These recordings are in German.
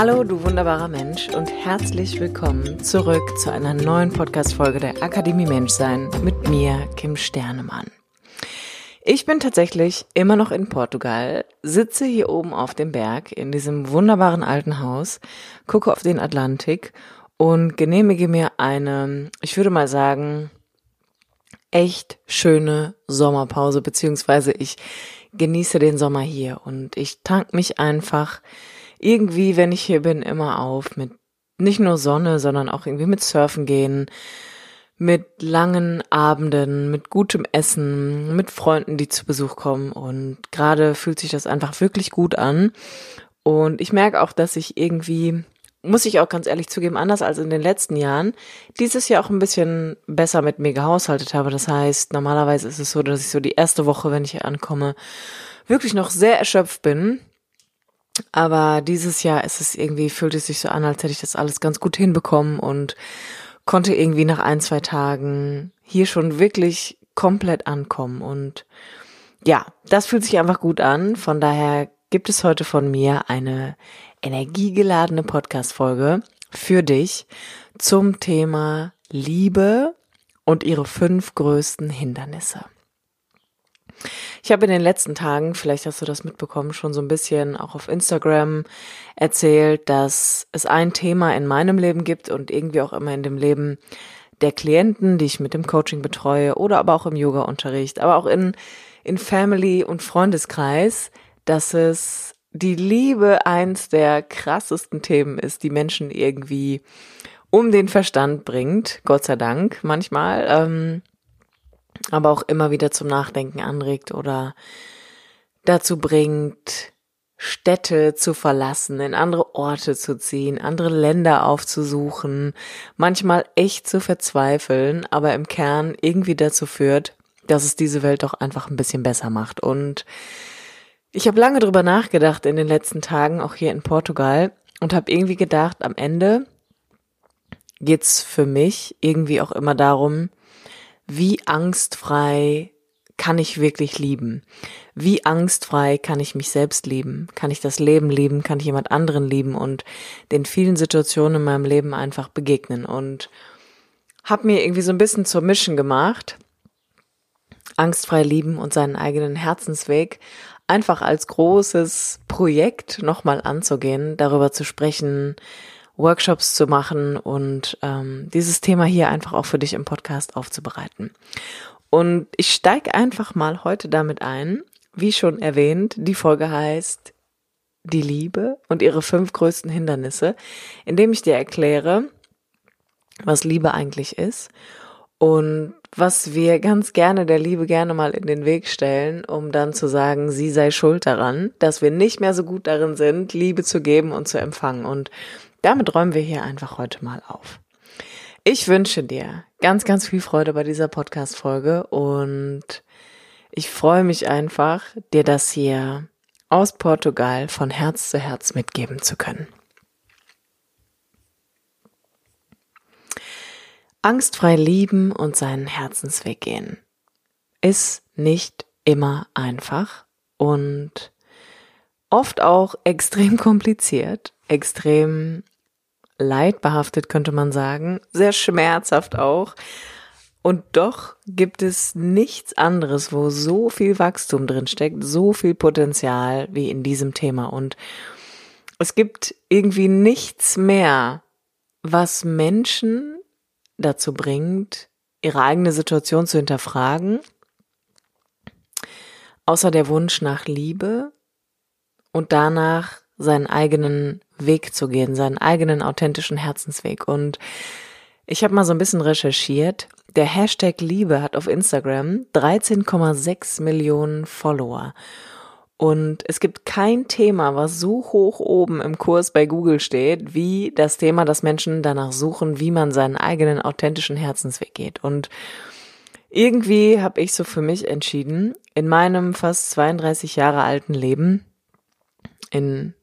Hallo, du wunderbarer Mensch und herzlich willkommen zurück zu einer neuen Podcast-Folge der Akademie Menschsein mit mir, Kim Sternemann. Ich bin tatsächlich immer noch in Portugal, sitze hier oben auf dem Berg in diesem wunderbaren alten Haus, gucke auf den Atlantik und genehmige mir eine, ich würde mal sagen, echt schöne Sommerpause, beziehungsweise ich genieße den Sommer hier und ich tank mich einfach irgendwie, wenn ich hier bin, immer auf mit nicht nur Sonne, sondern auch irgendwie mit Surfen gehen, mit langen Abenden, mit gutem Essen, mit Freunden, die zu Besuch kommen. Und gerade fühlt sich das einfach wirklich gut an. Und ich merke auch, dass ich irgendwie, muss ich auch ganz ehrlich zugeben, anders als in den letzten Jahren, dieses Jahr auch ein bisschen besser mit mir gehaushaltet habe. Das heißt, normalerweise ist es so, dass ich so die erste Woche, wenn ich hier ankomme, wirklich noch sehr erschöpft bin aber dieses Jahr ist es irgendwie, fühlt es sich so an, als hätte ich das alles ganz gut hinbekommen und konnte irgendwie nach ein, zwei Tagen hier schon wirklich komplett ankommen. Und ja, das fühlt sich einfach gut an. Von daher gibt es heute von mir eine energiegeladene Podcast-Folge für dich zum Thema Liebe und ihre fünf größten Hindernisse. Ich habe in den letzten Tagen, vielleicht hast du das mitbekommen, schon so ein bisschen auch auf Instagram erzählt, dass es ein Thema in meinem Leben gibt und irgendwie auch immer in dem Leben der Klienten, die ich mit dem Coaching betreue oder aber auch im Yoga-Unterricht, aber auch in, in Family und Freundeskreis, dass es die Liebe eins der krassesten Themen ist, die Menschen irgendwie um den Verstand bringt, Gott sei Dank manchmal. Ähm, aber auch immer wieder zum Nachdenken anregt oder dazu bringt, Städte zu verlassen, in andere Orte zu ziehen, andere Länder aufzusuchen, manchmal echt zu verzweifeln, aber im Kern irgendwie dazu führt, dass es diese Welt doch einfach ein bisschen besser macht. Und ich habe lange drüber nachgedacht in den letzten Tagen, auch hier in Portugal, und habe irgendwie gedacht, am Ende geht's für mich irgendwie auch immer darum, wie angstfrei kann ich wirklich lieben? Wie angstfrei kann ich mich selbst lieben? Kann ich das Leben lieben? Kann ich jemand anderen lieben und den vielen Situationen in meinem Leben einfach begegnen? Und habe mir irgendwie so ein bisschen zur Mission gemacht, angstfrei lieben und seinen eigenen Herzensweg einfach als großes Projekt nochmal anzugehen, darüber zu sprechen, Workshops zu machen und ähm, dieses Thema hier einfach auch für dich im Podcast aufzubereiten. Und ich steige einfach mal heute damit ein. Wie schon erwähnt, die Folge heißt Die Liebe und ihre fünf größten Hindernisse, indem ich dir erkläre, was Liebe eigentlich ist und was wir ganz gerne der Liebe gerne mal in den Weg stellen, um dann zu sagen, sie sei schuld daran, dass wir nicht mehr so gut darin sind, Liebe zu geben und zu empfangen. Und damit räumen wir hier einfach heute mal auf. Ich wünsche dir ganz, ganz viel Freude bei dieser Podcast-Folge und ich freue mich einfach, dir das hier aus Portugal von Herz zu Herz mitgeben zu können. Angstfrei lieben und seinen Herzensweg gehen ist nicht immer einfach und oft auch extrem kompliziert, extrem leidbehaftet, könnte man sagen, sehr schmerzhaft auch. Und doch gibt es nichts anderes, wo so viel Wachstum drin steckt, so viel Potenzial wie in diesem Thema. Und es gibt irgendwie nichts mehr, was Menschen dazu bringt, ihre eigene Situation zu hinterfragen, außer der Wunsch nach Liebe und danach seinen eigenen Weg zu gehen, seinen eigenen authentischen Herzensweg. Und ich habe mal so ein bisschen recherchiert. Der Hashtag Liebe hat auf Instagram 13,6 Millionen Follower. Und es gibt kein Thema, was so hoch oben im Kurs bei Google steht, wie das Thema, dass Menschen danach suchen, wie man seinen eigenen authentischen Herzensweg geht. Und irgendwie habe ich so für mich entschieden, in meinem fast 32 Jahre alten Leben, in,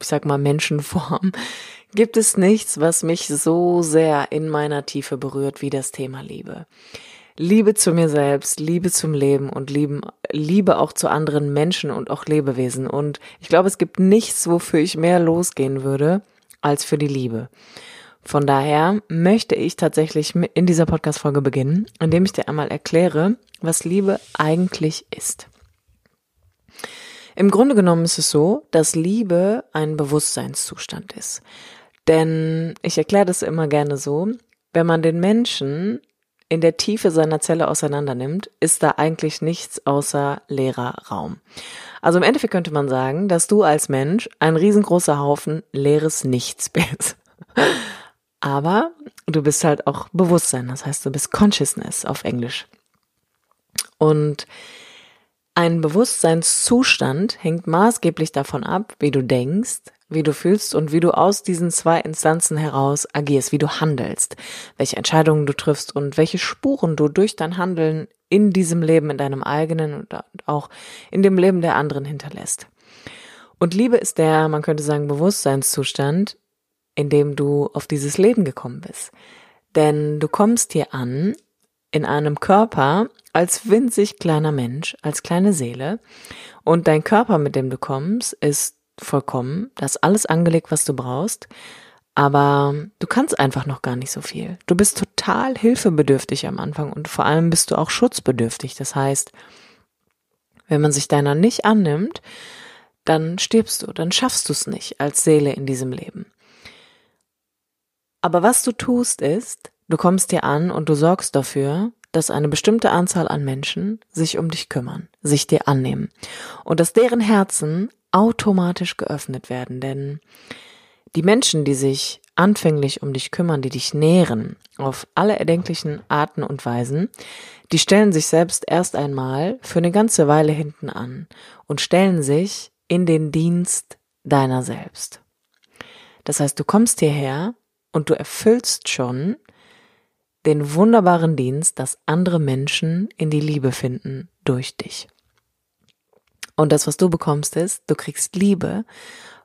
ich sag mal, Menschenform, gibt es nichts, was mich so sehr in meiner Tiefe berührt wie das Thema Liebe. Liebe zu mir selbst, Liebe zum Leben und Lieben, Liebe auch zu anderen Menschen und auch Lebewesen. Und ich glaube, es gibt nichts, wofür ich mehr losgehen würde, als für die Liebe. Von daher möchte ich tatsächlich in dieser Podcast-Folge beginnen, indem ich dir einmal erkläre, was Liebe eigentlich ist. Im Grunde genommen ist es so, dass Liebe ein Bewusstseinszustand ist. Denn ich erkläre das immer gerne so, wenn man den Menschen in der Tiefe seiner Zelle auseinander nimmt, ist da eigentlich nichts außer leerer Raum. Also im Endeffekt könnte man sagen, dass du als Mensch ein riesengroßer Haufen leeres Nichts bist. Aber du bist halt auch Bewusstsein, das heißt, du bist Consciousness auf Englisch. Und ein Bewusstseinszustand hängt maßgeblich davon ab, wie du denkst, wie du fühlst und wie du aus diesen zwei Instanzen heraus agierst, wie du handelst, welche Entscheidungen du triffst und welche Spuren du durch dein Handeln in diesem Leben, in deinem eigenen und auch in dem Leben der anderen hinterlässt. Und Liebe ist der, man könnte sagen, Bewusstseinszustand, in dem du auf dieses Leben gekommen bist. Denn du kommst hier an in einem Körper als winzig kleiner Mensch, als kleine Seele und dein Körper, mit dem du kommst, ist vollkommen, da ist alles angelegt, was du brauchst, aber du kannst einfach noch gar nicht so viel. Du bist total hilfebedürftig am Anfang und vor allem bist du auch schutzbedürftig. Das heißt, wenn man sich deiner nicht annimmt, dann stirbst du, dann schaffst du es nicht als Seele in diesem Leben. Aber was du tust ist, du kommst dir an und du sorgst dafür, dass eine bestimmte Anzahl an Menschen sich um dich kümmern, sich dir annehmen und dass deren Herzen automatisch geöffnet werden, denn die Menschen, die sich anfänglich um dich kümmern, die dich nähren, auf alle erdenklichen Arten und Weisen, die stellen sich selbst erst einmal für eine ganze Weile hinten an und stellen sich in den Dienst deiner selbst. Das heißt, du kommst hierher und du erfüllst schon den wunderbaren Dienst, dass andere Menschen in die Liebe finden durch dich. Und das, was du bekommst, ist, du kriegst Liebe,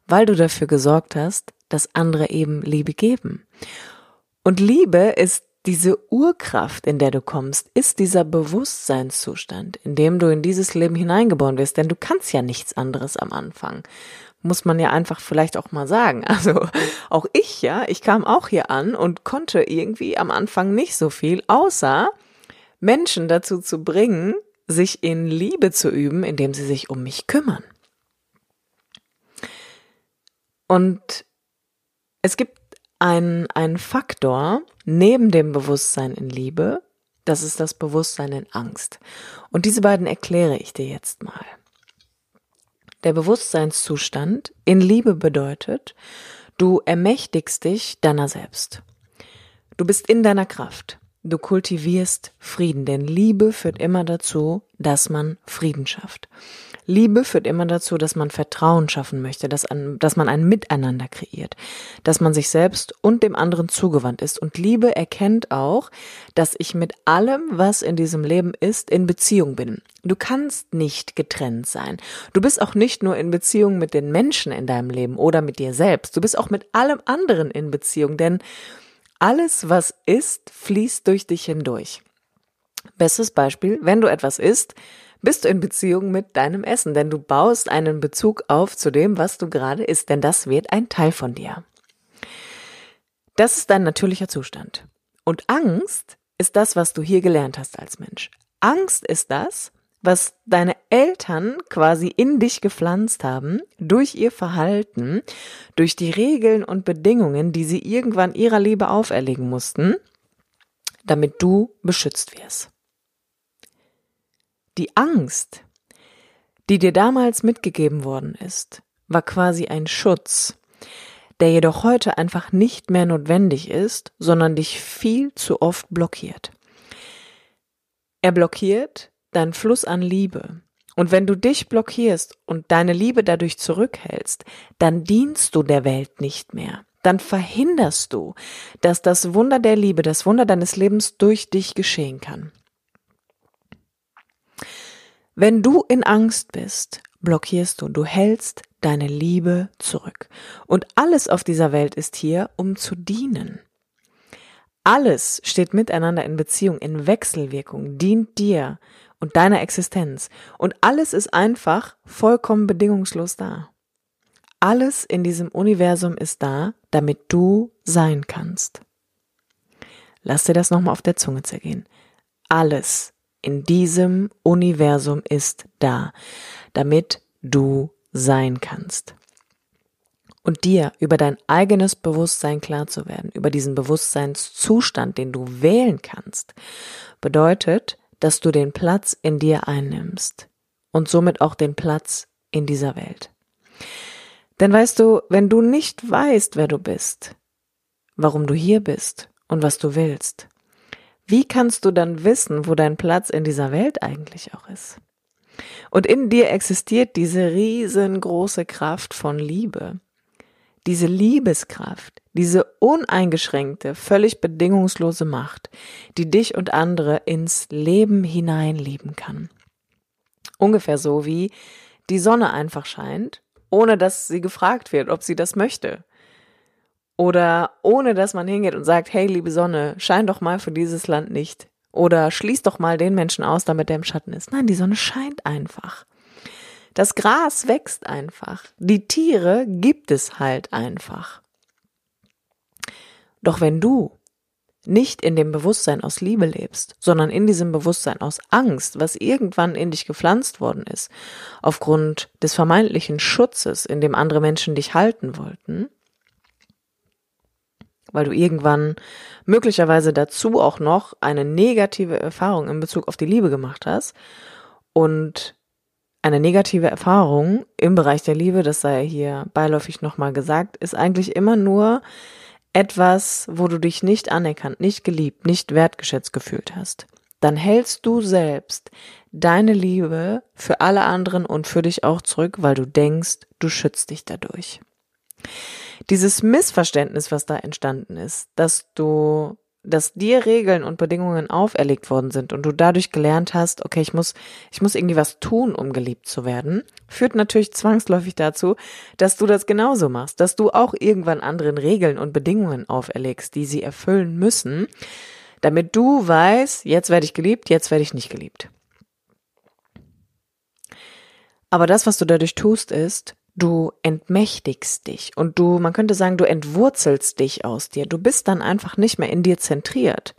weil du dafür gesorgt hast, dass andere eben Liebe geben. Und Liebe ist diese Urkraft, in der du kommst, ist dieser Bewusstseinszustand, in dem du in dieses Leben hineingeboren wirst, denn du kannst ja nichts anderes am Anfang. Muss man ja einfach vielleicht auch mal sagen. Also auch ich, ja, ich kam auch hier an und konnte irgendwie am Anfang nicht so viel, außer Menschen dazu zu bringen, sich in Liebe zu üben, indem sie sich um mich kümmern. Und es gibt einen, einen Faktor neben dem Bewusstsein in Liebe, das ist das Bewusstsein in Angst. Und diese beiden erkläre ich dir jetzt mal. Der Bewusstseinszustand in Liebe bedeutet, du ermächtigst dich deiner selbst. Du bist in deiner Kraft. Du kultivierst Frieden, denn Liebe führt immer dazu, dass man Frieden schafft. Liebe führt immer dazu, dass man Vertrauen schaffen möchte, dass, ein, dass man ein Miteinander kreiert, dass man sich selbst und dem anderen zugewandt ist. Und Liebe erkennt auch, dass ich mit allem, was in diesem Leben ist, in Beziehung bin. Du kannst nicht getrennt sein. Du bist auch nicht nur in Beziehung mit den Menschen in deinem Leben oder mit dir selbst. Du bist auch mit allem anderen in Beziehung, denn alles, was ist, fließt durch dich hindurch. Bestes Beispiel, wenn du etwas isst, bist du in Beziehung mit deinem Essen, denn du baust einen Bezug auf zu dem, was du gerade isst, denn das wird ein Teil von dir. Das ist dein natürlicher Zustand. Und Angst ist das, was du hier gelernt hast als Mensch. Angst ist das, was deine Eltern quasi in dich gepflanzt haben, durch ihr Verhalten, durch die Regeln und Bedingungen, die sie irgendwann ihrer Liebe auferlegen mussten, damit du beschützt wirst. Die Angst, die dir damals mitgegeben worden ist, war quasi ein Schutz, der jedoch heute einfach nicht mehr notwendig ist, sondern dich viel zu oft blockiert. Er blockiert dein Fluss an Liebe Und wenn du dich blockierst und deine Liebe dadurch zurückhältst, dann dienst du der Welt nicht mehr. Dann verhinderst du, dass das Wunder der Liebe, das Wunder deines Lebens durch dich geschehen kann. Wenn du in Angst bist, blockierst du, du hältst deine Liebe zurück. Und alles auf dieser Welt ist hier, um zu dienen. Alles steht miteinander in Beziehung, in Wechselwirkung, dient dir und deiner Existenz. Und alles ist einfach vollkommen bedingungslos da. Alles in diesem Universum ist da, damit du sein kannst. Lass dir das nochmal auf der Zunge zergehen. Alles in diesem Universum ist da, damit du sein kannst. Und dir über dein eigenes Bewusstsein klar zu werden, über diesen Bewusstseinszustand, den du wählen kannst, bedeutet, dass du den Platz in dir einnimmst und somit auch den Platz in dieser Welt. Denn weißt du, wenn du nicht weißt, wer du bist, warum du hier bist und was du willst, wie kannst du dann wissen, wo dein Platz in dieser Welt eigentlich auch ist? Und in dir existiert diese riesengroße Kraft von Liebe. Diese Liebeskraft, diese uneingeschränkte, völlig bedingungslose Macht, die dich und andere ins Leben hineinlieben kann. Ungefähr so wie die Sonne einfach scheint, ohne dass sie gefragt wird, ob sie das möchte. Oder ohne dass man hingeht und sagt, hey, liebe Sonne, schein doch mal für dieses Land nicht. Oder schließ doch mal den Menschen aus, damit der im Schatten ist. Nein, die Sonne scheint einfach. Das Gras wächst einfach. Die Tiere gibt es halt einfach. Doch wenn du nicht in dem Bewusstsein aus Liebe lebst, sondern in diesem Bewusstsein aus Angst, was irgendwann in dich gepflanzt worden ist, aufgrund des vermeintlichen Schutzes, in dem andere Menschen dich halten wollten, weil du irgendwann möglicherweise dazu auch noch eine negative Erfahrung in Bezug auf die Liebe gemacht hast und eine negative Erfahrung im Bereich der Liebe, das sei hier beiläufig nochmal gesagt, ist eigentlich immer nur etwas, wo du dich nicht anerkannt, nicht geliebt, nicht wertgeschätzt gefühlt hast. Dann hältst du selbst deine Liebe für alle anderen und für dich auch zurück, weil du denkst, du schützt dich dadurch dieses Missverständnis, was da entstanden ist, dass du, dass dir Regeln und Bedingungen auferlegt worden sind und du dadurch gelernt hast, okay, ich muss, ich muss irgendwie was tun, um geliebt zu werden, führt natürlich zwangsläufig dazu, dass du das genauso machst, dass du auch irgendwann anderen Regeln und Bedingungen auferlegst, die sie erfüllen müssen, damit du weißt, jetzt werde ich geliebt, jetzt werde ich nicht geliebt. Aber das, was du dadurch tust, ist, du entmächtigst dich und du, man könnte sagen, du entwurzelst dich aus dir. Du bist dann einfach nicht mehr in dir zentriert.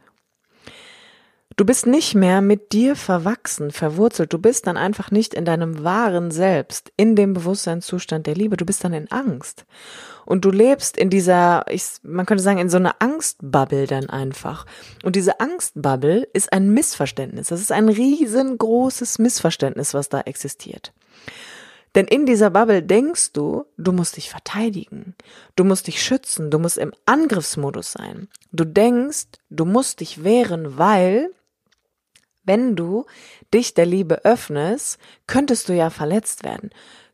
Du bist nicht mehr mit dir verwachsen, verwurzelt. Du bist dann einfach nicht in deinem wahren Selbst, in dem Bewusstseinszustand der Liebe. Du bist dann in Angst. Und du lebst in dieser, ich, man könnte sagen, in so einer Angstbubble dann einfach. Und diese Angstbubble ist ein Missverständnis. Das ist ein riesengroßes Missverständnis, was da existiert. Denn in dieser Bubble denkst du, du musst dich verteidigen, du musst dich schützen, du musst im Angriffsmodus sein. Du denkst, du musst dich wehren, weil wenn du dich der Liebe öffnest, könntest du ja verletzt werden.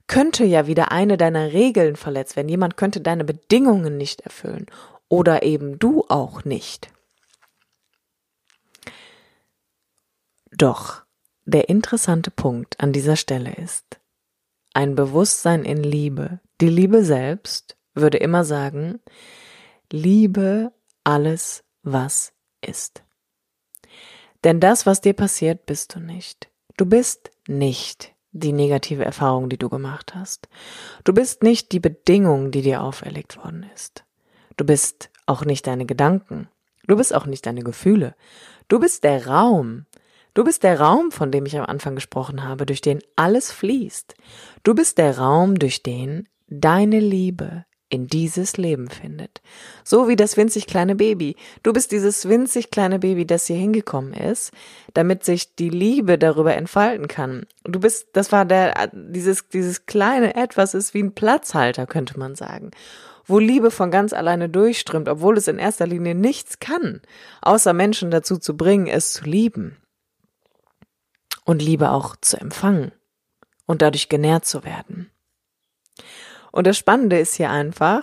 Könnte ja wieder eine deiner Regeln verletzt werden. Jemand könnte deine Bedingungen nicht erfüllen. Oder eben du auch nicht. Doch der interessante Punkt an dieser Stelle ist, ein Bewusstsein in Liebe. Die Liebe selbst würde immer sagen, liebe alles, was ist. Denn das, was dir passiert, bist du nicht. Du bist nicht die negative Erfahrung, die du gemacht hast. Du bist nicht die Bedingung, die dir auferlegt worden ist. Du bist auch nicht deine Gedanken. Du bist auch nicht deine Gefühle. Du bist der Raum, Du bist der Raum, von dem ich am Anfang gesprochen habe, durch den alles fließt. Du bist der Raum, durch den deine Liebe in dieses Leben findet. So wie das winzig kleine Baby. Du bist dieses winzig kleine Baby, das hier hingekommen ist, damit sich die Liebe darüber entfalten kann. Du bist, das war der, dieses, dieses kleine Etwas ist wie ein Platzhalter, könnte man sagen. Wo Liebe von ganz alleine durchströmt, obwohl es in erster Linie nichts kann, außer Menschen dazu zu bringen, es zu lieben und Liebe auch zu empfangen. und dadurch genährt zu werden. Und das Spannende ist hier einfach,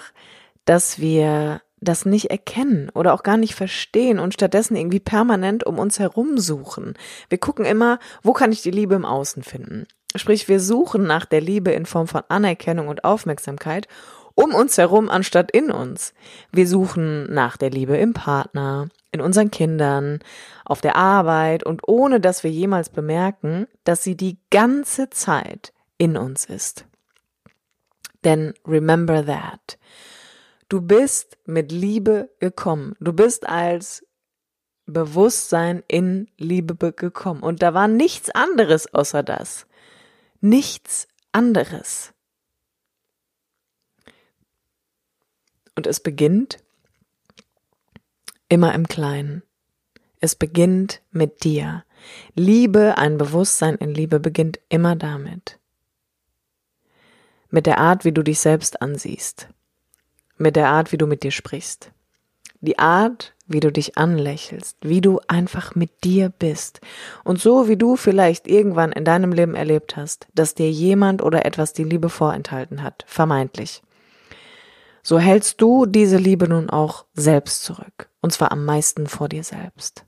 dass wir das nicht erkennen oder auch gar nicht verstehen und stattdessen irgendwie permanent um uns herum suchen. Wir gucken immer, wo kann ich die Liebe im Außen finden? Sprich, wir suchen nach der Liebe in Form von Anerkennung und Aufmerksamkeit um uns herum anstatt in uns. Wir suchen nach der Liebe im Partner, in unseren Kindern, auf der Arbeit und ohne dass wir jemals bemerken, dass sie die ganze Zeit in uns ist. Denn remember that. Du bist mit Liebe gekommen. Du bist als Bewusstsein in Liebe gekommen. Und da war nichts anderes außer das. Nichts anderes. Und es beginnt immer im Kleinen. Es beginnt mit dir. Liebe, ein Bewusstsein in Liebe beginnt immer damit. Mit der Art, wie du dich selbst ansiehst. Mit der Art, wie du mit dir sprichst. Die Art, wie du dich anlächelst, wie du einfach mit dir bist. Und so wie du vielleicht irgendwann in deinem Leben erlebt hast, dass dir jemand oder etwas die Liebe vorenthalten hat, vermeintlich. So hältst du diese Liebe nun auch selbst zurück, und zwar am meisten vor dir selbst.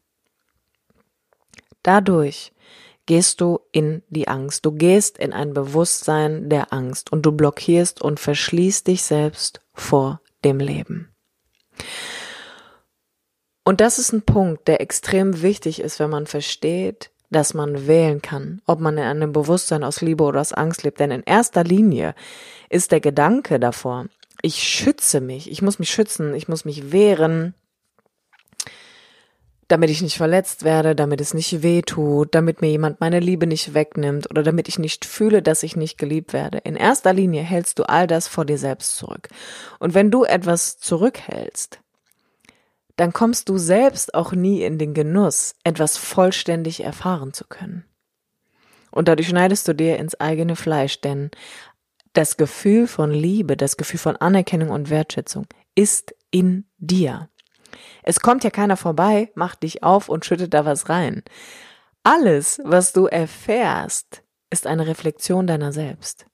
Dadurch gehst du in die Angst, du gehst in ein Bewusstsein der Angst und du blockierst und verschließt dich selbst vor dem Leben. Und das ist ein Punkt, der extrem wichtig ist, wenn man versteht, dass man wählen kann, ob man in einem Bewusstsein aus Liebe oder aus Angst lebt. Denn in erster Linie ist der Gedanke davor, ich schütze mich, ich muss mich schützen, ich muss mich wehren, damit ich nicht verletzt werde, damit es nicht weh tut, damit mir jemand meine Liebe nicht wegnimmt oder damit ich nicht fühle, dass ich nicht geliebt werde. In erster Linie hältst du all das vor dir selbst zurück. Und wenn du etwas zurückhältst, dann kommst du selbst auch nie in den Genuss, etwas vollständig erfahren zu können. Und dadurch schneidest du dir ins eigene Fleisch, denn das Gefühl von Liebe, das Gefühl von Anerkennung und Wertschätzung ist in dir. Es kommt ja keiner vorbei, macht dich auf und schüttet da was rein. Alles, was du erfährst, ist eine Reflexion deiner selbst.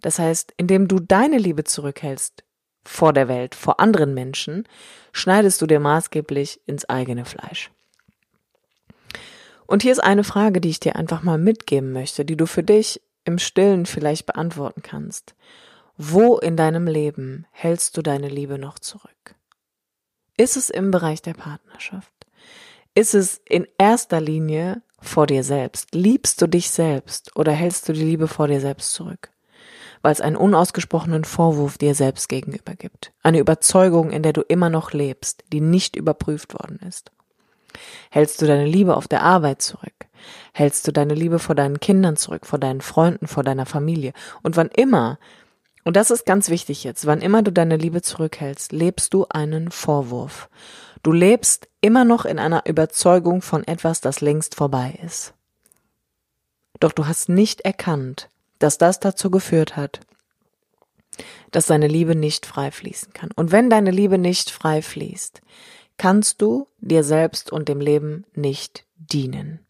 Das heißt, indem du deine Liebe zurückhältst, vor der Welt, vor anderen Menschen, schneidest du dir maßgeblich ins eigene Fleisch. Und hier ist eine Frage, die ich dir einfach mal mitgeben möchte, die du für dich im Stillen vielleicht beantworten kannst. Wo in deinem Leben hältst du deine Liebe noch zurück? Ist es im Bereich der Partnerschaft? Ist es in erster Linie vor dir selbst? Liebst du dich selbst oder hältst du die Liebe vor dir selbst zurück? weil es einen unausgesprochenen Vorwurf dir selbst gegenüber gibt. Eine Überzeugung, in der du immer noch lebst, die nicht überprüft worden ist. Hältst du deine Liebe auf der Arbeit zurück? Hältst du deine Liebe vor deinen Kindern zurück, vor deinen Freunden, vor deiner Familie? Und wann immer, und das ist ganz wichtig jetzt, wann immer du deine Liebe zurückhältst, lebst du einen Vorwurf. Du lebst immer noch in einer Überzeugung von etwas, das längst vorbei ist. Doch du hast nicht erkannt, dass das dazu geführt hat, dass deine Liebe nicht frei fließen kann. Und wenn deine Liebe nicht frei fließt, kannst du dir selbst und dem Leben nicht dienen.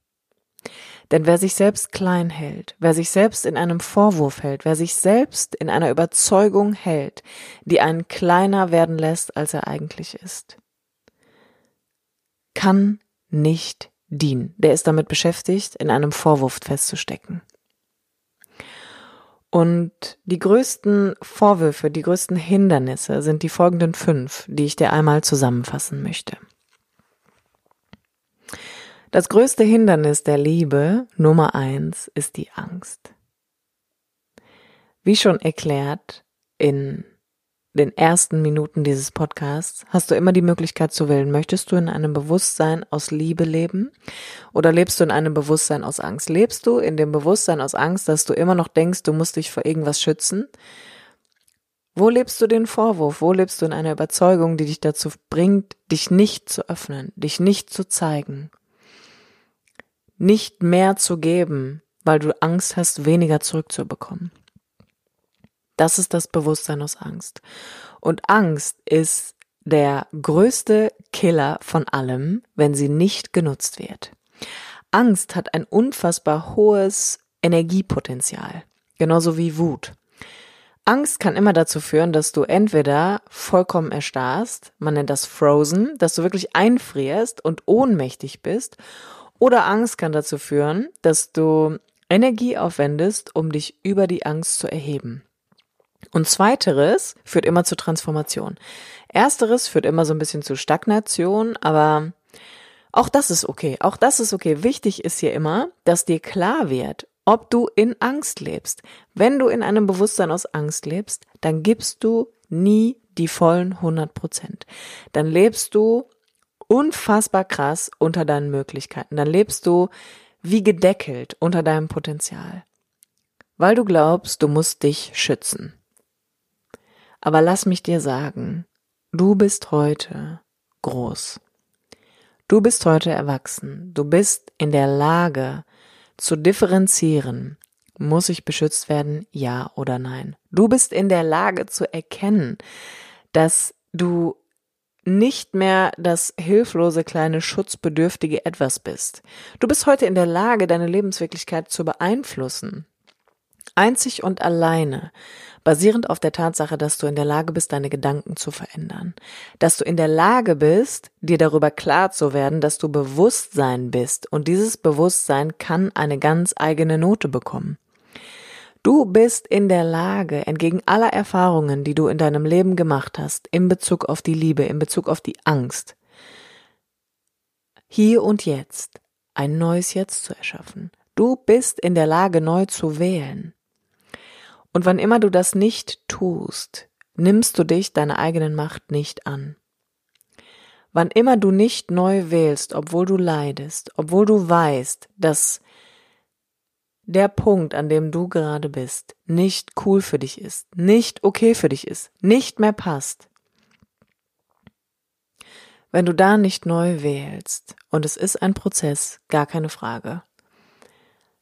Denn wer sich selbst klein hält, wer sich selbst in einem Vorwurf hält, wer sich selbst in einer Überzeugung hält, die einen kleiner werden lässt, als er eigentlich ist, kann nicht dienen. Der ist damit beschäftigt, in einem Vorwurf festzustecken. Und die größten Vorwürfe, die größten Hindernisse sind die folgenden fünf, die ich dir einmal zusammenfassen möchte. Das größte Hindernis der Liebe, Nummer eins, ist die Angst. Wie schon erklärt in den ersten Minuten dieses Podcasts hast du immer die Möglichkeit zu wählen, möchtest du in einem Bewusstsein aus Liebe leben oder lebst du in einem Bewusstsein aus Angst? Lebst du in dem Bewusstsein aus Angst, dass du immer noch denkst, du musst dich vor irgendwas schützen? Wo lebst du den Vorwurf? Wo lebst du in einer Überzeugung, die dich dazu bringt, dich nicht zu öffnen, dich nicht zu zeigen, nicht mehr zu geben, weil du Angst hast, weniger zurückzubekommen? Das ist das Bewusstsein aus Angst. Und Angst ist der größte Killer von allem, wenn sie nicht genutzt wird. Angst hat ein unfassbar hohes Energiepotenzial. Genauso wie Wut. Angst kann immer dazu führen, dass du entweder vollkommen erstarrst, man nennt das Frozen, dass du wirklich einfrierst und ohnmächtig bist, oder Angst kann dazu führen, dass du Energie aufwendest, um dich über die Angst zu erheben. Und zweiteres führt immer zu Transformation. Ersteres führt immer so ein bisschen zu Stagnation, aber auch das ist okay. Auch das ist okay. Wichtig ist hier immer, dass dir klar wird, ob du in Angst lebst. Wenn du in einem Bewusstsein aus Angst lebst, dann gibst du nie die vollen 100 Prozent. Dann lebst du unfassbar krass unter deinen Möglichkeiten. Dann lebst du wie gedeckelt unter deinem Potenzial. Weil du glaubst, du musst dich schützen. Aber lass mich dir sagen, du bist heute groß. Du bist heute erwachsen. Du bist in der Lage, zu differenzieren, muss ich beschützt werden, ja oder nein. Du bist in der Lage zu erkennen, dass du nicht mehr das hilflose kleine schutzbedürftige etwas bist. Du bist heute in der Lage, deine Lebenswirklichkeit zu beeinflussen. Einzig und alleine basierend auf der Tatsache, dass du in der Lage bist, deine Gedanken zu verändern, dass du in der Lage bist, dir darüber klar zu werden, dass du Bewusstsein bist und dieses Bewusstsein kann eine ganz eigene Note bekommen. Du bist in der Lage, entgegen aller Erfahrungen, die du in deinem Leben gemacht hast, in Bezug auf die Liebe, in Bezug auf die Angst, hier und jetzt ein neues Jetzt zu erschaffen. Du bist in der Lage, neu zu wählen. Und wann immer du das nicht tust, nimmst du dich deiner eigenen Macht nicht an. Wann immer du nicht neu wählst, obwohl du leidest, obwohl du weißt, dass der Punkt, an dem du gerade bist, nicht cool für dich ist, nicht okay für dich ist, nicht mehr passt. Wenn du da nicht neu wählst, und es ist ein Prozess, gar keine Frage,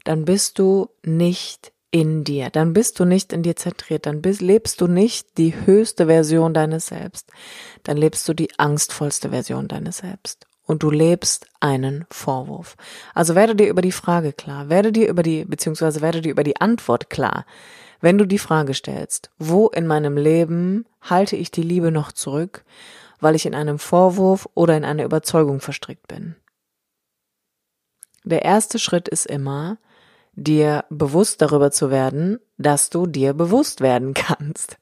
dann bist du nicht in dir, dann bist du nicht in dir zentriert, dann bist, lebst du nicht die höchste Version deines Selbst, dann lebst du die angstvollste Version deines Selbst und du lebst einen Vorwurf. Also werde dir über die Frage klar, werde dir über die, beziehungsweise werde dir über die Antwort klar, wenn du die Frage stellst, wo in meinem Leben halte ich die Liebe noch zurück, weil ich in einem Vorwurf oder in einer Überzeugung verstrickt bin. Der erste Schritt ist immer, dir bewusst darüber zu werden, dass du dir bewusst werden kannst.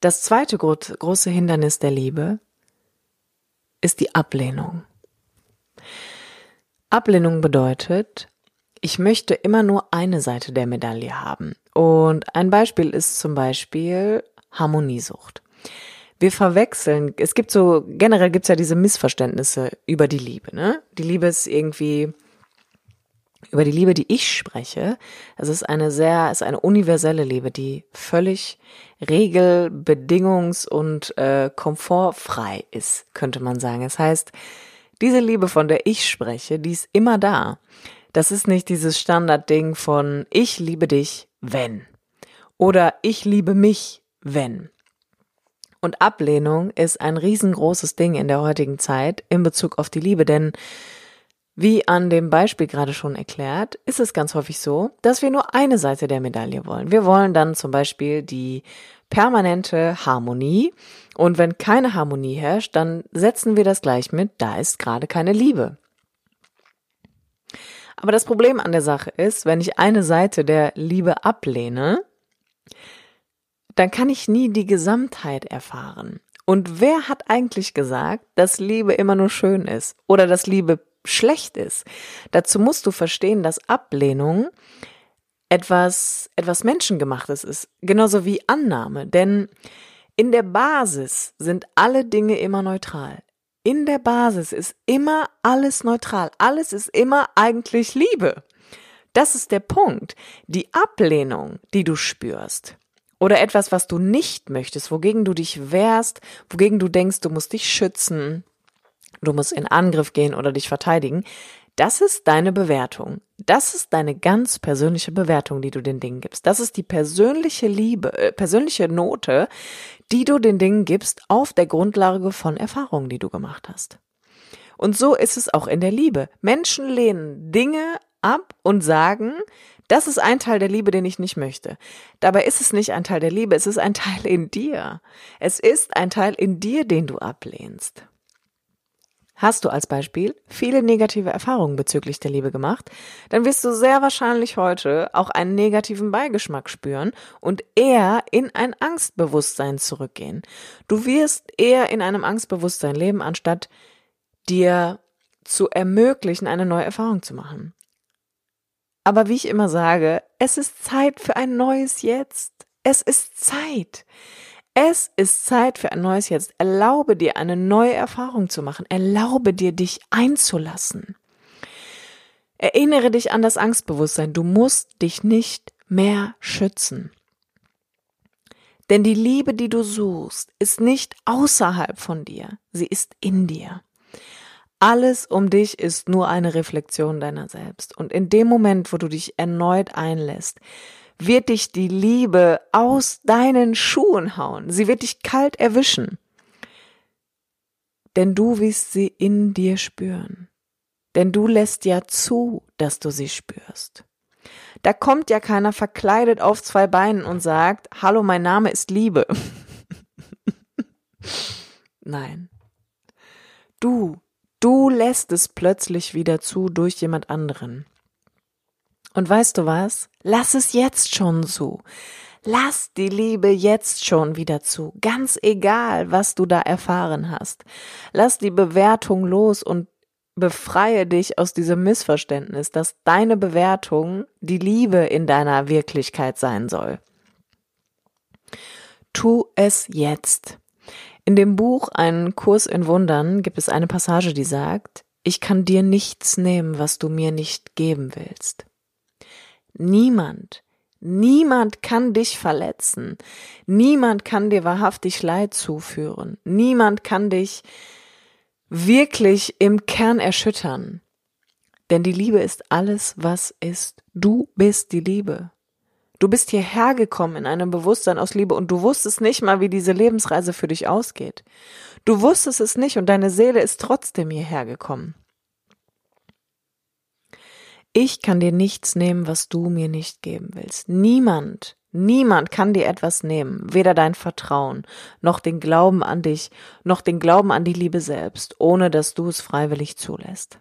Das zweite große Hindernis der Liebe ist die Ablehnung. Ablehnung bedeutet, ich möchte immer nur eine Seite der Medaille haben. Und ein Beispiel ist zum Beispiel Harmoniesucht wir verwechseln, es gibt so, generell gibt's ja diese Missverständnisse über die Liebe, ne? Die Liebe ist irgendwie, über die Liebe, die ich spreche, es ist eine sehr, es ist eine universelle Liebe, die völlig regel-, bedingungs- und äh, komfortfrei ist, könnte man sagen. Das heißt, diese Liebe, von der ich spreche, die ist immer da. Das ist nicht dieses Standardding von ich liebe dich, wenn. Oder ich liebe mich, wenn. Und Ablehnung ist ein riesengroßes Ding in der heutigen Zeit in Bezug auf die Liebe, denn wie an dem Beispiel gerade schon erklärt, ist es ganz häufig so, dass wir nur eine Seite der Medaille wollen. Wir wollen dann zum Beispiel die permanente Harmonie und wenn keine Harmonie herrscht, dann setzen wir das gleich mit, da ist gerade keine Liebe. Aber das Problem an der Sache ist, wenn ich eine Seite der Liebe ablehne, dann kann ich nie die Gesamtheit erfahren. Und wer hat eigentlich gesagt, dass Liebe immer nur schön ist oder dass Liebe schlecht ist? Dazu musst du verstehen, dass Ablehnung etwas, etwas Menschengemachtes ist, genauso wie Annahme, denn in der Basis sind alle Dinge immer neutral. In der Basis ist immer alles neutral. Alles ist immer eigentlich Liebe. Das ist der Punkt. Die Ablehnung, die du spürst, oder etwas, was du nicht möchtest, wogegen du dich wehrst, wogegen du denkst, du musst dich schützen, du musst in Angriff gehen oder dich verteidigen, das ist deine Bewertung. Das ist deine ganz persönliche Bewertung, die du den Dingen gibst. Das ist die persönliche Liebe, äh, persönliche Note, die du den Dingen gibst auf der Grundlage von Erfahrungen, die du gemacht hast. Und so ist es auch in der Liebe. Menschen lehnen Dinge ab und sagen, das ist ein Teil der Liebe, den ich nicht möchte. Dabei ist es nicht ein Teil der Liebe, es ist ein Teil in dir. Es ist ein Teil in dir, den du ablehnst. Hast du als Beispiel viele negative Erfahrungen bezüglich der Liebe gemacht, dann wirst du sehr wahrscheinlich heute auch einen negativen Beigeschmack spüren und eher in ein Angstbewusstsein zurückgehen. Du wirst eher in einem Angstbewusstsein leben, anstatt dir zu ermöglichen, eine neue Erfahrung zu machen. Aber wie ich immer sage, es ist Zeit für ein neues Jetzt. Es ist Zeit. Es ist Zeit für ein neues Jetzt. Erlaube dir eine neue Erfahrung zu machen. Erlaube dir, dich einzulassen. Erinnere dich an das Angstbewusstsein. Du musst dich nicht mehr schützen. Denn die Liebe, die du suchst, ist nicht außerhalb von dir. Sie ist in dir. Alles um dich ist nur eine Reflexion deiner selbst. Und in dem Moment, wo du dich erneut einlässt, wird dich die Liebe aus deinen Schuhen hauen. Sie wird dich kalt erwischen. Denn du wirst sie in dir spüren. Denn du lässt ja zu, dass du sie spürst. Da kommt ja keiner verkleidet auf zwei Beinen und sagt, hallo, mein Name ist Liebe. Nein. Du, du lässt es plötzlich wieder zu durch jemand anderen. Und weißt du was? Lass es jetzt schon zu. Lass die Liebe jetzt schon wieder zu. Ganz egal, was du da erfahren hast. Lass die Bewertung los und befreie dich aus diesem Missverständnis, dass deine Bewertung die Liebe in deiner Wirklichkeit sein soll. Tu es jetzt. In dem Buch Ein Kurs in Wundern gibt es eine Passage, die sagt, ich kann dir nichts nehmen, was du mir nicht geben willst. Niemand, niemand kann dich verletzen. Niemand kann dir wahrhaftig Leid zuführen. Niemand kann dich wirklich im Kern erschüttern. Denn die Liebe ist alles, was ist. Du bist die Liebe. Du bist hierher gekommen in einem Bewusstsein aus Liebe und du wusstest nicht mal, wie diese Lebensreise für dich ausgeht. Du wusstest es nicht und deine Seele ist trotzdem hierher gekommen. Ich kann dir nichts nehmen, was du mir nicht geben willst. Niemand, niemand kann dir etwas nehmen, weder dein Vertrauen, noch den Glauben an dich, noch den Glauben an die Liebe selbst, ohne dass du es freiwillig zulässt.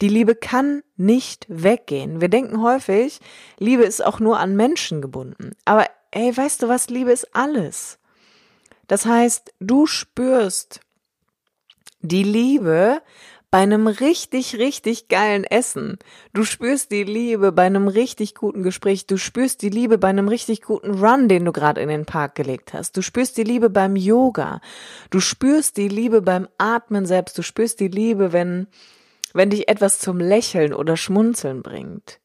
Die Liebe kann nicht weggehen. Wir denken häufig, Liebe ist auch nur an Menschen gebunden. Aber ey, weißt du was? Liebe ist alles. Das heißt, du spürst die Liebe bei einem richtig, richtig geilen Essen. Du spürst die Liebe bei einem richtig guten Gespräch. Du spürst die Liebe bei einem richtig guten Run, den du gerade in den Park gelegt hast. Du spürst die Liebe beim Yoga. Du spürst die Liebe beim Atmen selbst. Du spürst die Liebe, wenn, wenn dich etwas zum Lächeln oder Schmunzeln bringt.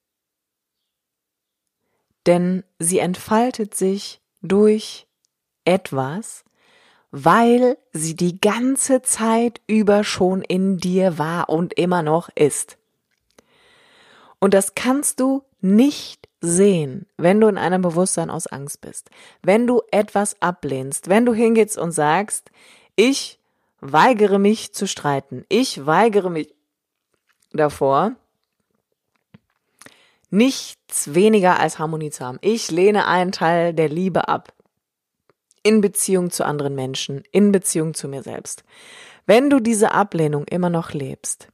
Denn sie entfaltet sich durch etwas, weil sie die ganze Zeit über schon in dir war und immer noch ist. Und das kannst du nicht sehen, wenn du in einem Bewusstsein aus Angst bist, wenn du etwas ablehnst, wenn du hingehst und sagst, ich weigere mich zu streiten, ich weigere mich davor, nichts weniger als Harmonie zu haben. Ich lehne einen Teil der Liebe ab in Beziehung zu anderen Menschen, in Beziehung zu mir selbst. Wenn du diese Ablehnung immer noch lebst,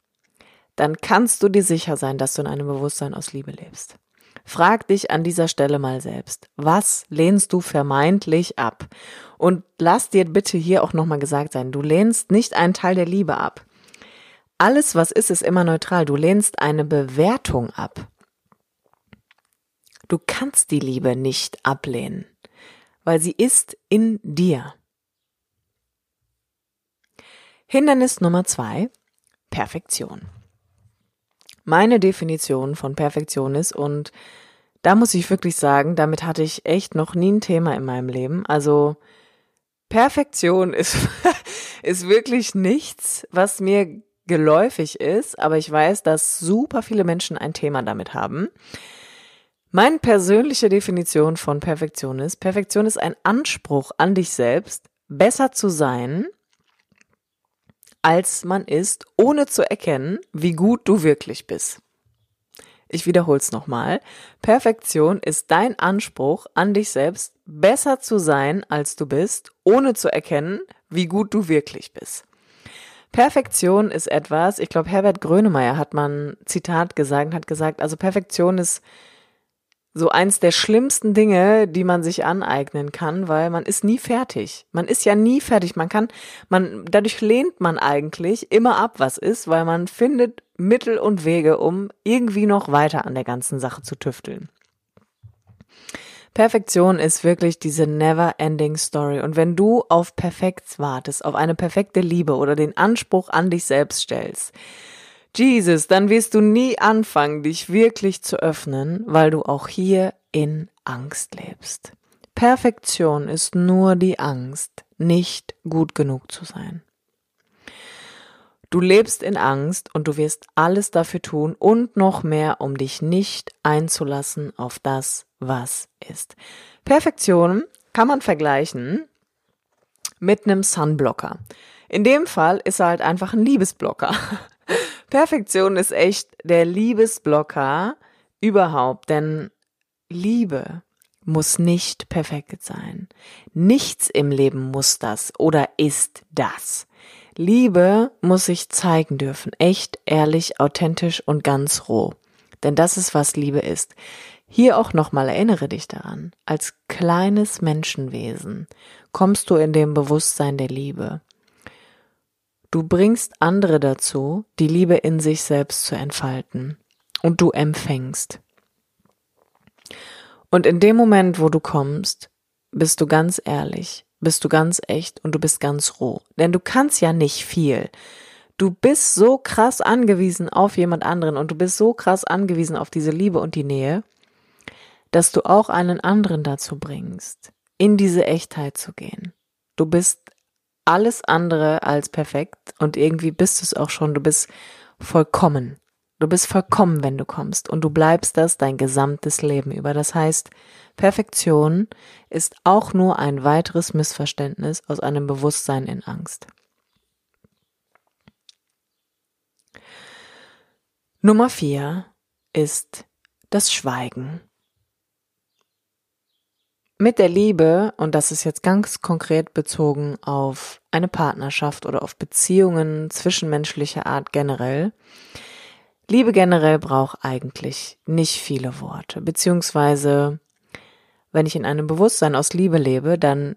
dann kannst du dir sicher sein, dass du in einem Bewusstsein aus Liebe lebst. Frag dich an dieser Stelle mal selbst, was lehnst du vermeintlich ab? Und lass dir bitte hier auch nochmal gesagt sein, du lehnst nicht einen Teil der Liebe ab. Alles, was ist, ist immer neutral. Du lehnst eine Bewertung ab. Du kannst die Liebe nicht ablehnen weil sie ist in dir. Hindernis Nummer zwei, Perfektion. Meine Definition von Perfektion ist, und da muss ich wirklich sagen, damit hatte ich echt noch nie ein Thema in meinem Leben. Also Perfektion ist, ist wirklich nichts, was mir geläufig ist, aber ich weiß, dass super viele Menschen ein Thema damit haben. Meine persönliche Definition von Perfektion ist, Perfektion ist ein Anspruch an dich selbst, besser zu sein als man ist, ohne zu erkennen, wie gut du wirklich bist. Ich wiederhol's nochmal. Perfektion ist dein Anspruch an dich selbst, besser zu sein, als du bist, ohne zu erkennen, wie gut du wirklich bist. Perfektion ist etwas, ich glaube, Herbert Grönemeyer hat man Zitat gesagt, hat gesagt, also Perfektion ist so eins der schlimmsten Dinge, die man sich aneignen kann, weil man ist nie fertig. Man ist ja nie fertig. Man kann, man, dadurch lehnt man eigentlich immer ab, was ist, weil man findet Mittel und Wege, um irgendwie noch weiter an der ganzen Sache zu tüfteln. Perfektion ist wirklich diese never ending story. Und wenn du auf perfekt wartest, auf eine perfekte Liebe oder den Anspruch an dich selbst stellst, Jesus, dann wirst du nie anfangen, dich wirklich zu öffnen, weil du auch hier in Angst lebst. Perfektion ist nur die Angst, nicht gut genug zu sein. Du lebst in Angst und du wirst alles dafür tun und noch mehr, um dich nicht einzulassen auf das, was ist. Perfektion kann man vergleichen mit einem Sunblocker. In dem Fall ist er halt einfach ein Liebesblocker. Perfektion ist echt der Liebesblocker überhaupt, denn Liebe muss nicht perfekt sein. Nichts im Leben muss das oder ist das. Liebe muss sich zeigen dürfen, echt, ehrlich, authentisch und ganz roh. Denn das ist, was Liebe ist. Hier auch nochmal erinnere dich daran, als kleines Menschenwesen kommst du in dem Bewusstsein der Liebe. Du bringst andere dazu, die Liebe in sich selbst zu entfalten. Und du empfängst. Und in dem Moment, wo du kommst, bist du ganz ehrlich, bist du ganz echt und du bist ganz roh. Denn du kannst ja nicht viel. Du bist so krass angewiesen auf jemand anderen und du bist so krass angewiesen auf diese Liebe und die Nähe, dass du auch einen anderen dazu bringst, in diese Echtheit zu gehen. Du bist alles andere als perfekt und irgendwie bist du es auch schon. Du bist vollkommen. Du bist vollkommen, wenn du kommst und du bleibst das dein gesamtes Leben über. Das heißt, Perfektion ist auch nur ein weiteres Missverständnis aus einem Bewusstsein in Angst. Nummer vier ist das Schweigen. Mit der Liebe, und das ist jetzt ganz konkret bezogen auf eine Partnerschaft oder auf Beziehungen zwischenmenschlicher Art generell, Liebe generell braucht eigentlich nicht viele Worte, beziehungsweise wenn ich in einem Bewusstsein aus Liebe lebe, dann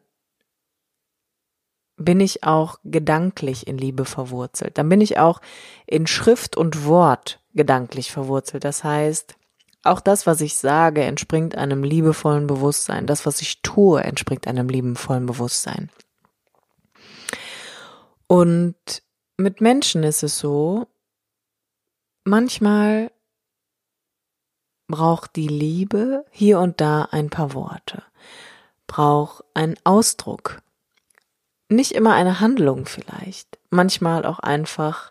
bin ich auch gedanklich in Liebe verwurzelt. Dann bin ich auch in Schrift und Wort gedanklich verwurzelt. Das heißt, auch das, was ich sage, entspringt einem liebevollen Bewusstsein. Das, was ich tue, entspringt einem liebevollen Bewusstsein. Und mit Menschen ist es so, manchmal braucht die Liebe hier und da ein paar Worte, braucht einen Ausdruck, nicht immer eine Handlung vielleicht, manchmal auch einfach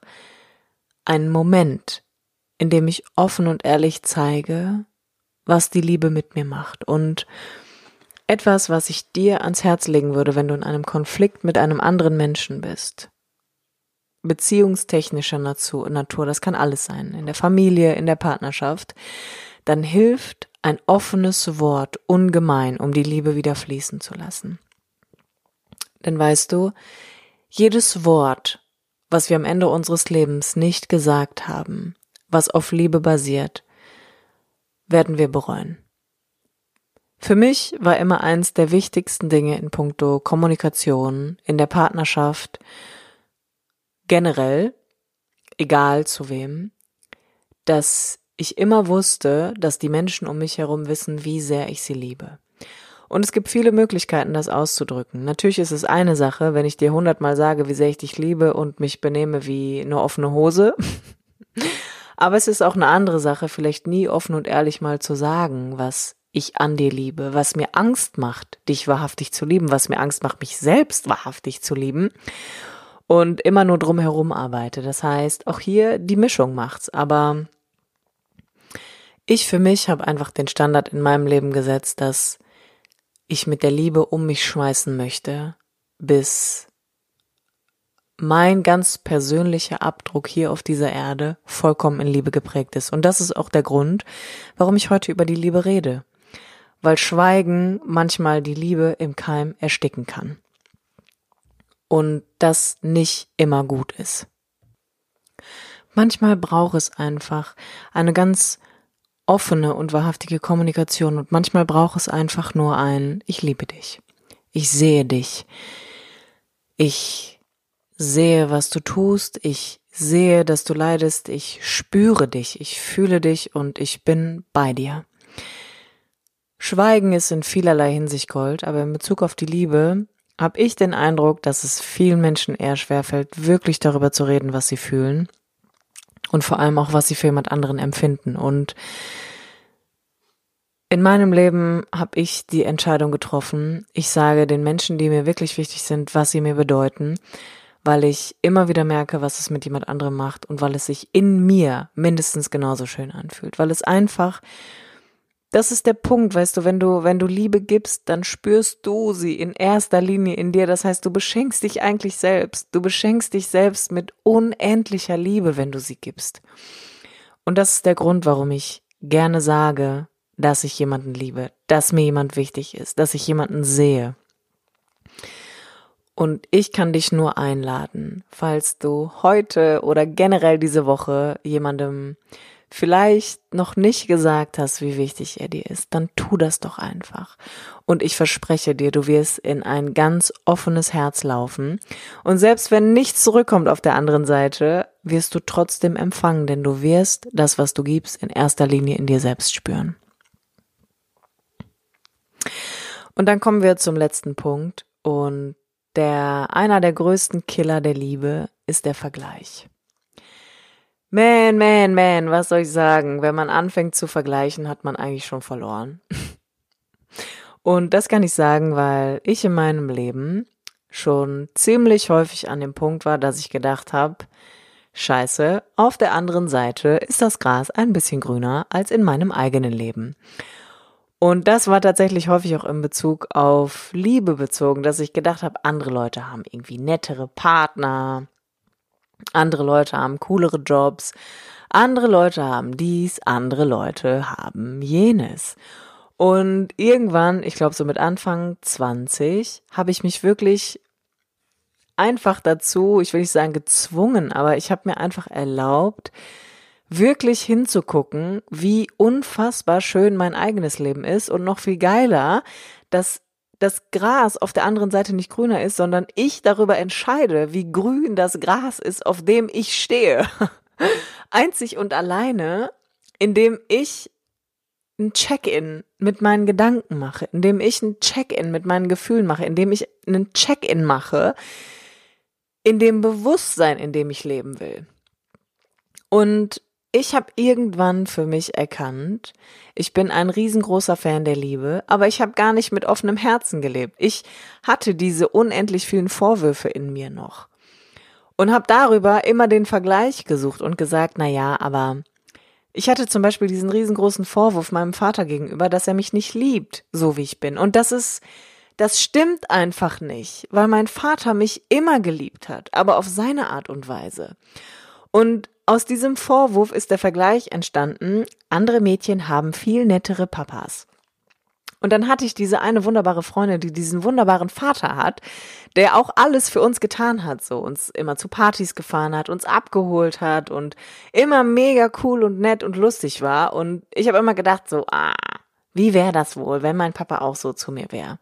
einen Moment, indem ich offen und ehrlich zeige, was die Liebe mit mir macht und etwas, was ich dir ans Herz legen würde, wenn du in einem Konflikt mit einem anderen Menschen bist. Beziehungstechnischer Natur, das kann alles sein, in der Familie, in der Partnerschaft, dann hilft ein offenes Wort ungemein, um die Liebe wieder fließen zu lassen. Denn weißt du, jedes Wort, was wir am Ende unseres Lebens nicht gesagt haben, was auf Liebe basiert, werden wir bereuen. Für mich war immer eins der wichtigsten Dinge in puncto Kommunikation in der Partnerschaft generell, egal zu wem, dass ich immer wusste, dass die Menschen um mich herum wissen, wie sehr ich sie liebe. Und es gibt viele Möglichkeiten, das auszudrücken. Natürlich ist es eine Sache, wenn ich dir hundertmal sage, wie sehr ich dich liebe und mich benehme wie eine offene Hose. Aber es ist auch eine andere Sache, vielleicht nie offen und ehrlich mal zu sagen, was ich an dir liebe, was mir Angst macht, dich wahrhaftig zu lieben, was mir Angst macht, mich selbst wahrhaftig zu lieben und immer nur drumherum arbeite. Das heißt, auch hier die Mischung macht's. Aber ich für mich habe einfach den Standard in meinem Leben gesetzt, dass ich mit der Liebe um mich schmeißen möchte, bis mein ganz persönlicher Abdruck hier auf dieser Erde vollkommen in Liebe geprägt ist. Und das ist auch der Grund, warum ich heute über die Liebe rede. Weil Schweigen manchmal die Liebe im Keim ersticken kann. Und das nicht immer gut ist. Manchmal braucht es einfach eine ganz offene und wahrhaftige Kommunikation und manchmal braucht es einfach nur ein Ich liebe dich. Ich sehe dich. Ich sehe, was du tust, ich sehe, dass du leidest, ich spüre dich, ich fühle dich und ich bin bei dir. Schweigen ist in vielerlei Hinsicht Gold, aber in Bezug auf die Liebe habe ich den Eindruck, dass es vielen Menschen eher schwerfällt, wirklich darüber zu reden, was sie fühlen und vor allem auch, was sie für jemand anderen empfinden. Und in meinem Leben habe ich die Entscheidung getroffen, ich sage den Menschen, die mir wirklich wichtig sind, was sie mir bedeuten, weil ich immer wieder merke, was es mit jemand anderem macht und weil es sich in mir mindestens genauso schön anfühlt, weil es einfach das ist der Punkt, weißt du, wenn du, wenn du Liebe gibst, dann spürst du sie in erster Linie in dir. Das heißt, du beschenkst dich eigentlich selbst. Du beschenkst dich selbst mit unendlicher Liebe, wenn du sie gibst. Und das ist der Grund, warum ich gerne sage, dass ich jemanden liebe, dass mir jemand wichtig ist, dass ich jemanden sehe. Und ich kann dich nur einladen, falls du heute oder generell diese Woche jemandem vielleicht noch nicht gesagt hast, wie wichtig er dir ist, dann tu das doch einfach. Und ich verspreche dir, du wirst in ein ganz offenes Herz laufen. Und selbst wenn nichts zurückkommt auf der anderen Seite, wirst du trotzdem empfangen, denn du wirst das, was du gibst, in erster Linie in dir selbst spüren. Und dann kommen wir zum letzten Punkt und der, einer der größten Killer der Liebe ist der Vergleich. Man, man, man, was soll ich sagen? Wenn man anfängt zu vergleichen, hat man eigentlich schon verloren. Und das kann ich sagen, weil ich in meinem Leben schon ziemlich häufig an dem Punkt war, dass ich gedacht habe, scheiße, auf der anderen Seite ist das Gras ein bisschen grüner als in meinem eigenen Leben. Und das war tatsächlich häufig auch in Bezug auf Liebe bezogen, dass ich gedacht habe, andere Leute haben irgendwie nettere Partner, andere Leute haben coolere Jobs, andere Leute haben dies, andere Leute haben jenes. Und irgendwann, ich glaube so mit Anfang 20, habe ich mich wirklich einfach dazu, ich will nicht sagen gezwungen, aber ich habe mir einfach erlaubt, wirklich hinzugucken, wie unfassbar schön mein eigenes Leben ist und noch viel geiler, dass das Gras auf der anderen Seite nicht grüner ist, sondern ich darüber entscheide, wie grün das Gras ist, auf dem ich stehe. Einzig und alleine, indem ich ein Check-in mit meinen Gedanken mache, indem ich ein Check-in mit meinen Gefühlen mache, indem ich einen Check-in mache, in dem Bewusstsein, in dem ich leben will. Und ich habe irgendwann für mich erkannt, ich bin ein riesengroßer Fan der Liebe, aber ich habe gar nicht mit offenem Herzen gelebt. Ich hatte diese unendlich vielen Vorwürfe in mir noch und habe darüber immer den Vergleich gesucht und gesagt, na ja, aber ich hatte zum Beispiel diesen riesengroßen Vorwurf meinem Vater gegenüber, dass er mich nicht liebt, so wie ich bin. Und das ist, das stimmt einfach nicht, weil mein Vater mich immer geliebt hat, aber auf seine Art und Weise. Und aus diesem Vorwurf ist der Vergleich entstanden, andere Mädchen haben viel nettere Papas. Und dann hatte ich diese eine wunderbare Freundin, die diesen wunderbaren Vater hat, der auch alles für uns getan hat, so uns immer zu Partys gefahren hat, uns abgeholt hat und immer mega cool und nett und lustig war. Und ich habe immer gedacht, so, ah, wie wäre das wohl, wenn mein Papa auch so zu mir wäre?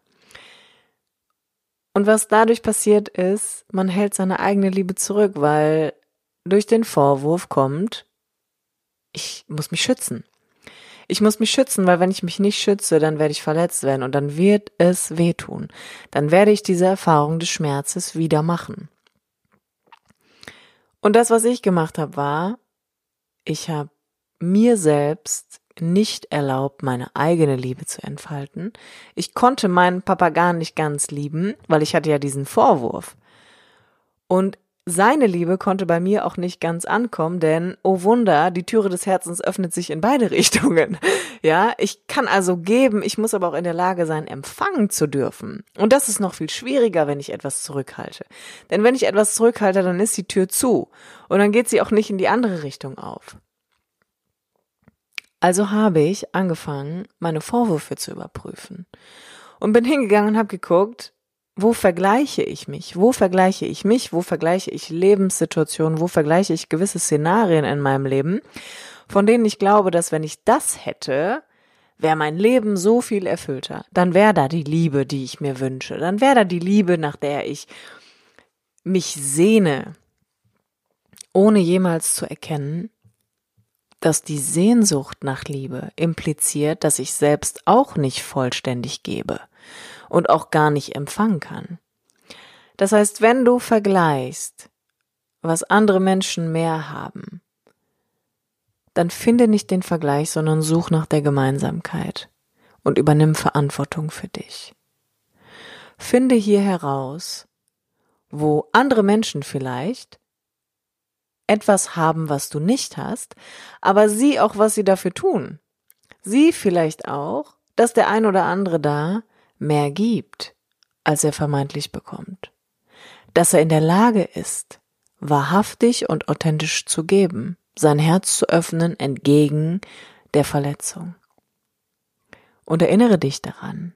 Und was dadurch passiert ist, man hält seine eigene Liebe zurück, weil durch den Vorwurf kommt, ich muss mich schützen. Ich muss mich schützen, weil wenn ich mich nicht schütze, dann werde ich verletzt werden und dann wird es wehtun. Dann werde ich diese Erfahrung des Schmerzes wieder machen. Und das, was ich gemacht habe, war, ich habe mir selbst nicht erlaubt, meine eigene Liebe zu entfalten. Ich konnte meinen Papa gar nicht ganz lieben, weil ich hatte ja diesen Vorwurf. Und seine Liebe konnte bei mir auch nicht ganz ankommen, denn, oh Wunder, die Türe des Herzens öffnet sich in beide Richtungen. Ja, ich kann also geben, ich muss aber auch in der Lage sein, empfangen zu dürfen. Und das ist noch viel schwieriger, wenn ich etwas zurückhalte. Denn wenn ich etwas zurückhalte, dann ist die Tür zu. Und dann geht sie auch nicht in die andere Richtung auf. Also habe ich angefangen, meine Vorwürfe zu überprüfen. Und bin hingegangen und habe geguckt, wo vergleiche ich mich? Wo vergleiche ich mich? Wo vergleiche ich Lebenssituationen? Wo vergleiche ich gewisse Szenarien in meinem Leben, von denen ich glaube, dass wenn ich das hätte, wäre mein Leben so viel erfüllter. Dann wäre da die Liebe, die ich mir wünsche. Dann wäre da die Liebe, nach der ich mich sehne, ohne jemals zu erkennen, dass die Sehnsucht nach Liebe impliziert, dass ich selbst auch nicht vollständig gebe und auch gar nicht empfangen kann. Das heißt, wenn du vergleichst, was andere Menschen mehr haben, dann finde nicht den Vergleich, sondern such nach der Gemeinsamkeit und übernimm Verantwortung für dich. Finde hier heraus, wo andere Menschen vielleicht etwas haben, was du nicht hast, aber sieh auch, was sie dafür tun. Sieh vielleicht auch, dass der ein oder andere da mehr gibt, als er vermeintlich bekommt. Dass er in der Lage ist, wahrhaftig und authentisch zu geben, sein Herz zu öffnen entgegen der Verletzung. Und erinnere dich daran,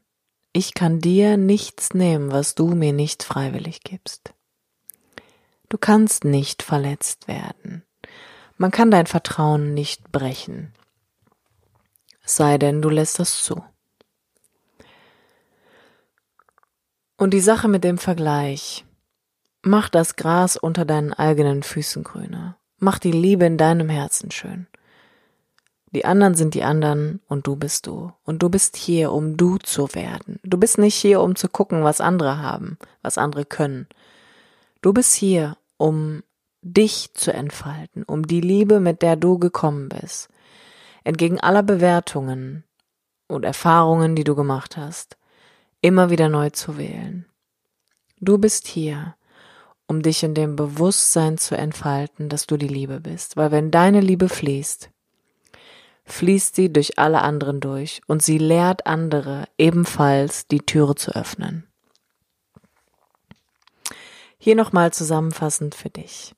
ich kann dir nichts nehmen, was du mir nicht freiwillig gibst. Du kannst nicht verletzt werden. Man kann dein Vertrauen nicht brechen. sei denn, du lässt das zu. Und die Sache mit dem Vergleich. Mach das Gras unter deinen eigenen Füßen grüner. Mach die Liebe in deinem Herzen schön. Die anderen sind die anderen und du bist du. Und du bist hier, um du zu werden. Du bist nicht hier, um zu gucken, was andere haben, was andere können. Du bist hier, um dich zu entfalten, um die Liebe, mit der du gekommen bist. Entgegen aller Bewertungen und Erfahrungen, die du gemacht hast immer wieder neu zu wählen. Du bist hier, um dich in dem Bewusstsein zu entfalten, dass du die Liebe bist, weil wenn deine Liebe fließt, fließt sie durch alle anderen durch und sie lehrt andere ebenfalls die Türe zu öffnen. Hier nochmal zusammenfassend für dich.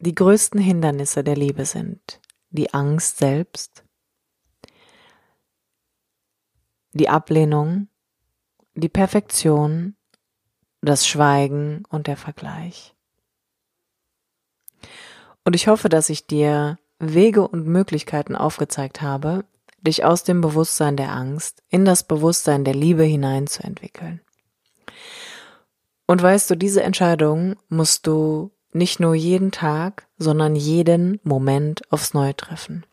Die größten Hindernisse der Liebe sind die Angst selbst, die Ablehnung, die Perfektion, das Schweigen und der Vergleich. Und ich hoffe, dass ich dir Wege und Möglichkeiten aufgezeigt habe, dich aus dem Bewusstsein der Angst in das Bewusstsein der Liebe hineinzuentwickeln. Und weißt du, diese Entscheidung musst du nicht nur jeden Tag, sondern jeden Moment aufs Neue treffen.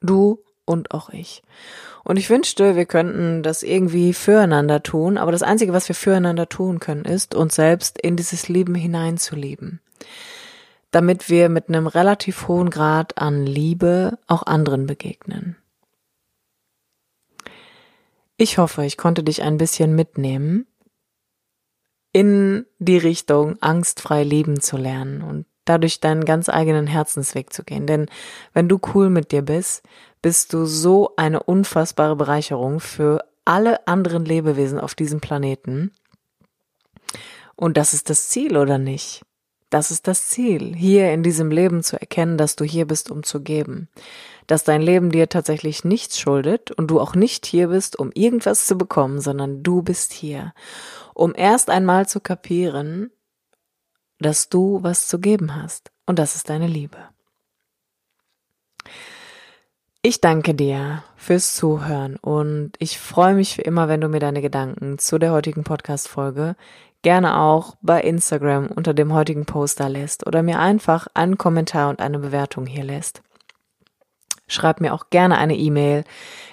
Du und auch ich. Und ich wünschte, wir könnten das irgendwie füreinander tun, aber das Einzige, was wir füreinander tun können, ist, uns selbst in dieses Leben hineinzuleben. Damit wir mit einem relativ hohen Grad an Liebe auch anderen begegnen. Ich hoffe, ich konnte dich ein bisschen mitnehmen in die Richtung, angstfrei leben zu lernen und dadurch deinen ganz eigenen Herzensweg zu gehen. Denn wenn du cool mit dir bist, bist du so eine unfassbare Bereicherung für alle anderen Lebewesen auf diesem Planeten. Und das ist das Ziel, oder nicht? Das ist das Ziel, hier in diesem Leben zu erkennen, dass du hier bist, um zu geben. Dass dein Leben dir tatsächlich nichts schuldet und du auch nicht hier bist, um irgendwas zu bekommen, sondern du bist hier, um erst einmal zu kapieren, dass du was zu geben hast. Und das ist deine Liebe. Ich danke dir fürs Zuhören und ich freue mich wie immer, wenn du mir deine Gedanken zu der heutigen Podcast-Folge gerne auch bei Instagram unter dem heutigen Poster lässt oder mir einfach einen Kommentar und eine Bewertung hier lässt. Schreib mir auch gerne eine E-Mail.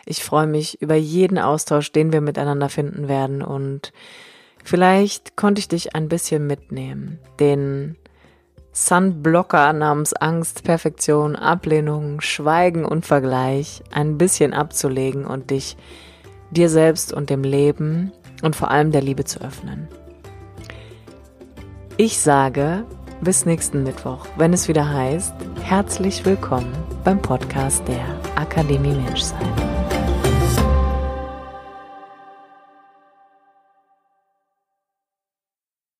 Ich freue mich über jeden Austausch, den wir miteinander finden werden und vielleicht konnte ich dich ein bisschen mitnehmen, den Sunblocker namens Angst, Perfektion, Ablehnung, Schweigen und Vergleich ein bisschen abzulegen und dich dir selbst und dem Leben und vor allem der Liebe zu öffnen. Ich sage bis nächsten Mittwoch, wenn es wieder heißt, herzlich willkommen beim Podcast der Akademie Menschsein.